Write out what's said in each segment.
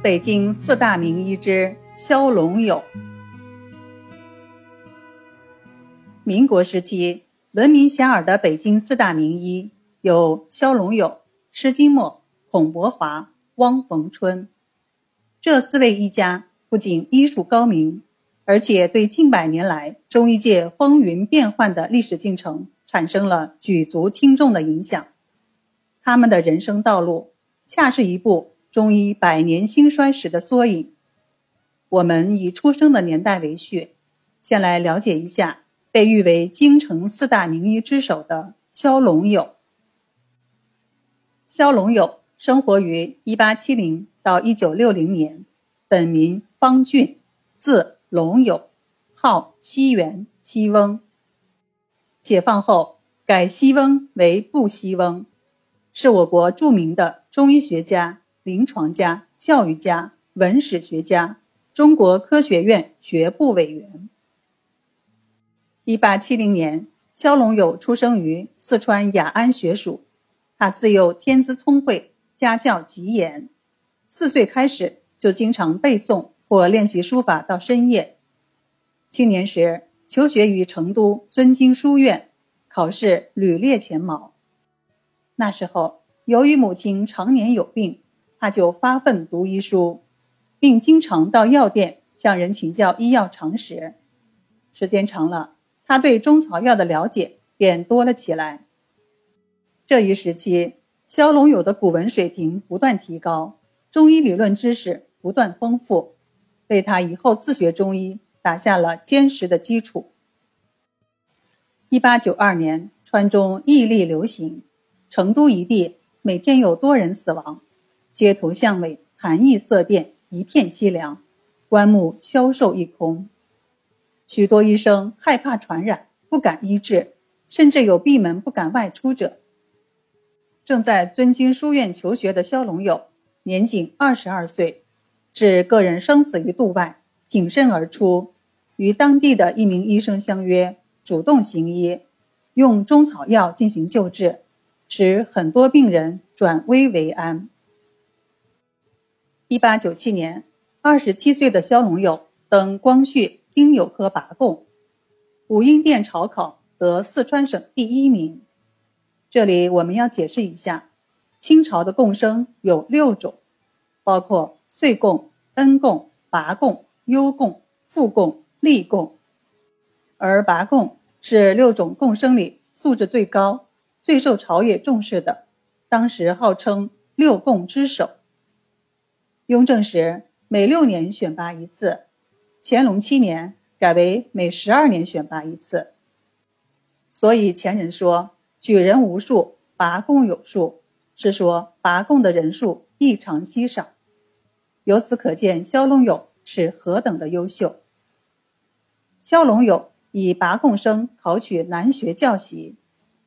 北京四大名医之萧龙友。民国时期，闻名遐迩的北京四大名医有萧龙友、施金墨、孔伯华、汪逢春。这四位医家不仅医术高明，而且对近百年来中医界风云变幻的历史进程产生了举足轻重的影响。他们的人生道路，恰是一部。中医百年兴衰史的缩影。我们以出生的年代为序，先来了解一下被誉为京城四大名医之首的萧龙友。萧龙友生活于1870到1960年，本名方俊，字龙友，号西元、西翁。解放后改西翁为不西翁，是我国著名的中医学家。临床家、教育家、文史学家，中国科学院学部委员。一八七零年，萧龙友出生于四川雅安学署。他自幼天资聪慧，家教极严。四岁开始就经常背诵或练习书法到深夜。青年时求学于成都尊经书院，考试屡列前茅。那时候，由于母亲常年有病。他就发奋读医书，并经常到药店向人请教医药常识。时间长了，他对中草药的了解便多了起来。这一时期，萧龙友的古文水平不断提高，中医理论知识不断丰富，为他以后自学中医打下了坚实的基础。一八九二年，川中疫痢流行，成都一地每天有多人死亡。街头巷尾，寒意色变，一片凄凉，棺木消瘦一空。许多医生害怕传染，不敢医治，甚至有闭门不敢外出者。正在尊经书院求学的萧龙友，年仅二十二岁，置个人生死于度外，挺身而出，与当地的一名医生相约，主动行医，用中草药进行救治，使很多病人转危为安。一八九七年，二十七岁的萧龙友登光绪丁酉科拔贡，武英殿朝考得四川省第一名。这里我们要解释一下，清朝的贡生有六种，包括岁贡、恩贡、拔贡、优贡、副贡、立贡，而拔贡是六种贡生里素质最高、最受朝野重视的，当时号称六贡之首。雍正时每六年选拔一次，乾隆七年改为每十二年选拔一次。所以前人说“举人无数，拔贡有数”，是说拔贡的人数异常稀少。由此可见，萧龙友是何等的优秀。萧龙友以拔贡生考取南学教习，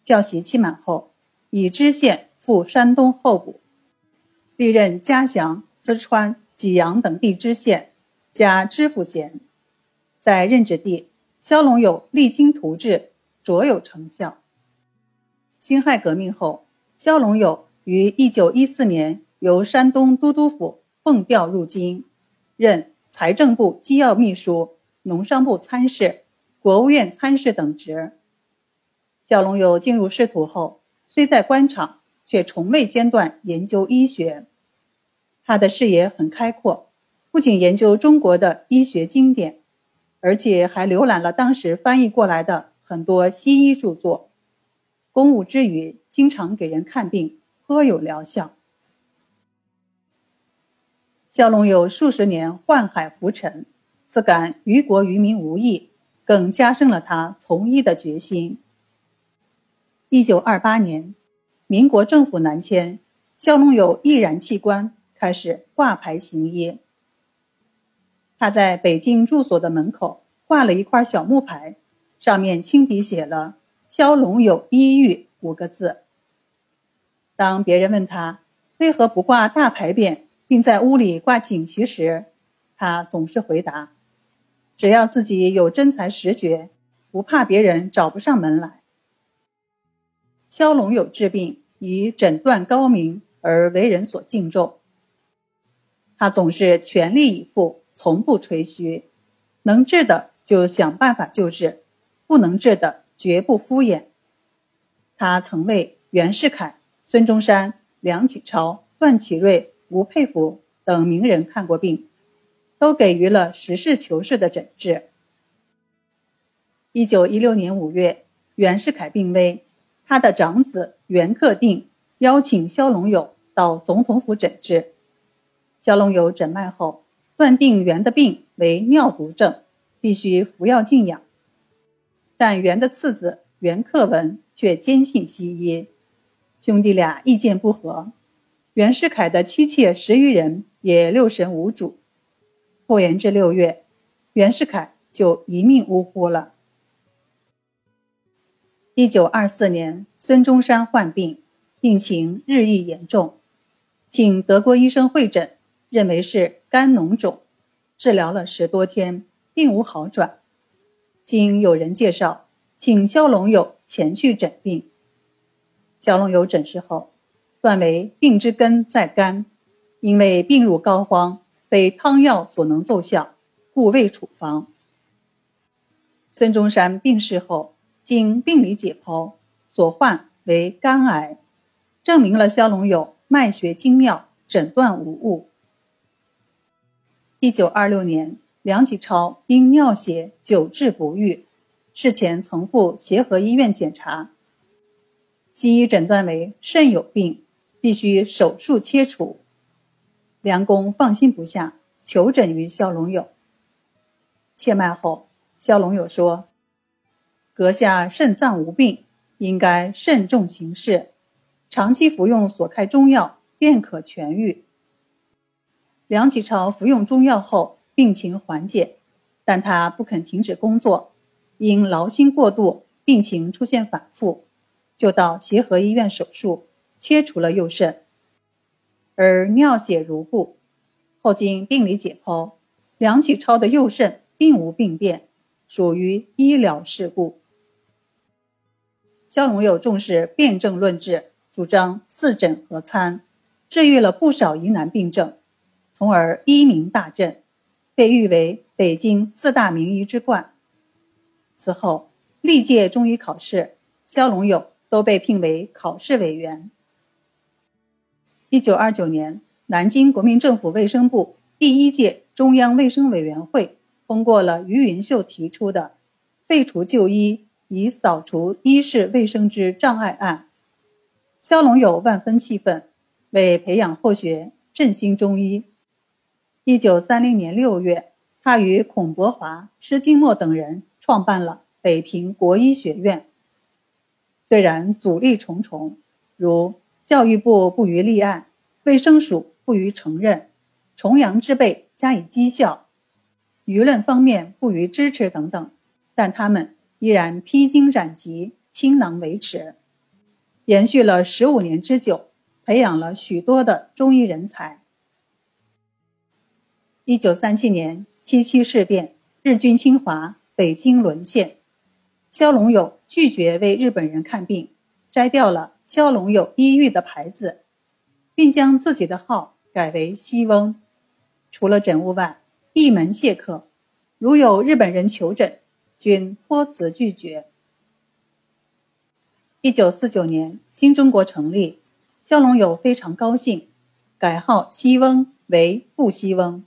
教习期满后，以知县赴山东候补，历任嘉祥。淄川、济阳等地知县，加知府衔，在任职地，萧龙友励精图治，卓有成效。辛亥革命后，萧龙友于1914年由山东都督府奉调入京，任财政部机要秘书、农商部参事、国务院参事等职。萧龙友进入仕途后，虽在官场，却从未间断研究医学。他的视野很开阔，不仅研究中国的医学经典，而且还浏览了当时翻译过来的很多西医著作。公务之余，经常给人看病，颇有疗效。肖龙有数十年宦海浮沉，自感于国于民无益，更加深了他从医的决心。一九二八年，民国政府南迁，肖龙友毅然弃官。开始挂牌行医。他在北京住所的门口挂了一块小木牌，上面亲笔写了“萧龙有医愈”五个字。当别人问他为何不挂大牌匾，并在屋里挂锦旗时，他总是回答：“只要自己有真才实学，不怕别人找不上门来。”萧龙有治病以诊断高明而为人所敬重。他总是全力以赴，从不吹嘘。能治的就想办法救治，不能治的绝不敷衍。他曾为袁世凯、孙中山、梁启超、段祺瑞、吴佩孚等名人看过病，都给予了实事求是的诊治。一九一六年五月，袁世凯病危，他的长子袁克定邀请萧龙友到总统府诊治。萧龙友诊脉后，断定袁的病为尿毒症，必须服药静养。但袁的次子袁克文。却坚信西医，兄弟俩意见不合。袁世凯的妻妾十余人也六神无主。后延至六月，袁世凯就一命呜呼了。一九二四年，孙中山患病，病情日益严重，请德国医生会诊，认为是肝脓肿，治疗了十多天，并无好转。经有人介绍，请肖龙友。前去诊病，肖龙友诊视后，断为病之根在肝，因为病入膏肓，非汤药所能奏效，故未处方。孙中山病逝后，经病理解剖，所患为肝癌，证明了肖龙友脉学精妙，诊断无误。一九二六年，梁启超因尿血久治不愈。事前曾赴协和医院检查，西医诊断为肾有病，必须手术切除。梁公放心不下，求诊于萧龙友。切脉后，萧龙友说：“阁下肾脏无病，应该慎重行事，长期服用所开中药便可痊愈。”梁启超服用中药后，病情缓解，但他不肯停止工作。因劳心过度，病情出现反复，就到协和医院手术，切除了右肾，而尿血如故。后经病理解剖，梁启超的右肾并无病变，属于医疗事故。肖龙友重视辨证论治，主张四诊合参，治愈了不少疑难病症，从而医名大振，被誉为北京四大名医之冠。此后，历届中医考试，肖龙友都被聘为考试委员。一九二九年，南京国民政府卫生部第一届中央卫生委员会通过了于云秀提出的“废除旧医，以扫除医事卫生之障碍”案。肖龙友万分气愤，为培养后学、振兴中医。一九三零年六月，他与孔伯华、施金墨等人。创办了北平国医学院。虽然阻力重重，如教育部不予立案，卫生署不予承认，重阳之辈加以讥笑，舆论方面不予支持等等，但他们依然披荆斩棘，倾囊维持，延续了十五年之久，培养了许多的中医人才。一九三七年七七事变，日军侵华。北京沦陷，萧龙友拒绝为日本人看病，摘掉了“萧龙友医愈”的牌子，并将自己的号改为西翁。除了诊务外，闭门谢客，如有日本人求诊，均托辞拒绝。一九四九年，新中国成立，萧龙友非常高兴，改号西翁为不西翁，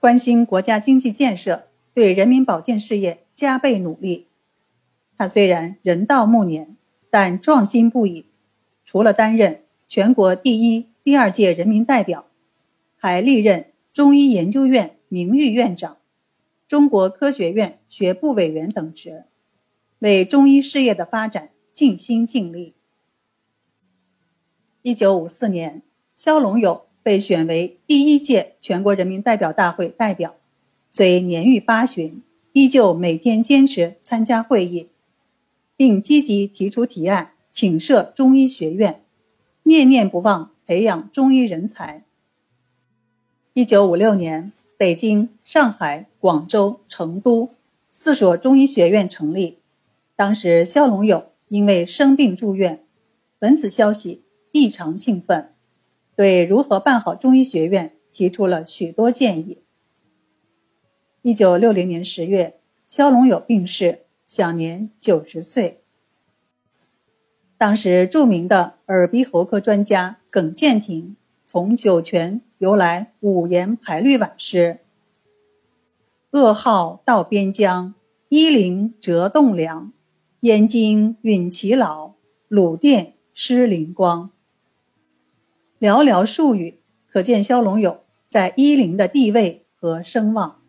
关心国家经济建设。对人民保健事业加倍努力。他虽然人到暮年，但壮心不已。除了担任全国第一、第二届人民代表，还历任中医研究院名誉院长、中国科学院学部委员等职，为中医事业的发展尽心尽力。一九五四年，肖龙友被选为第一届全国人民代表大会代表。虽年逾八旬，依旧每天坚持参加会议，并积极提出提案，请设中医学院，念念不忘培养中医人才。一九五六年，北京、上海、广州、成都四所中医学院成立。当时，肖龙友因为生病住院，闻此消息异常兴奋，对如何办好中医学院提出了许多建议。一九六零年十月，肖龙友病逝，享年九十岁。当时著名的耳鼻喉科专家耿建廷从酒泉游来五言排律挽诗：“噩耗到边疆，衣灵折栋梁，燕京允其老，鲁殿失灵光。”寥寥数语，可见萧龙友在伊林的地位和声望。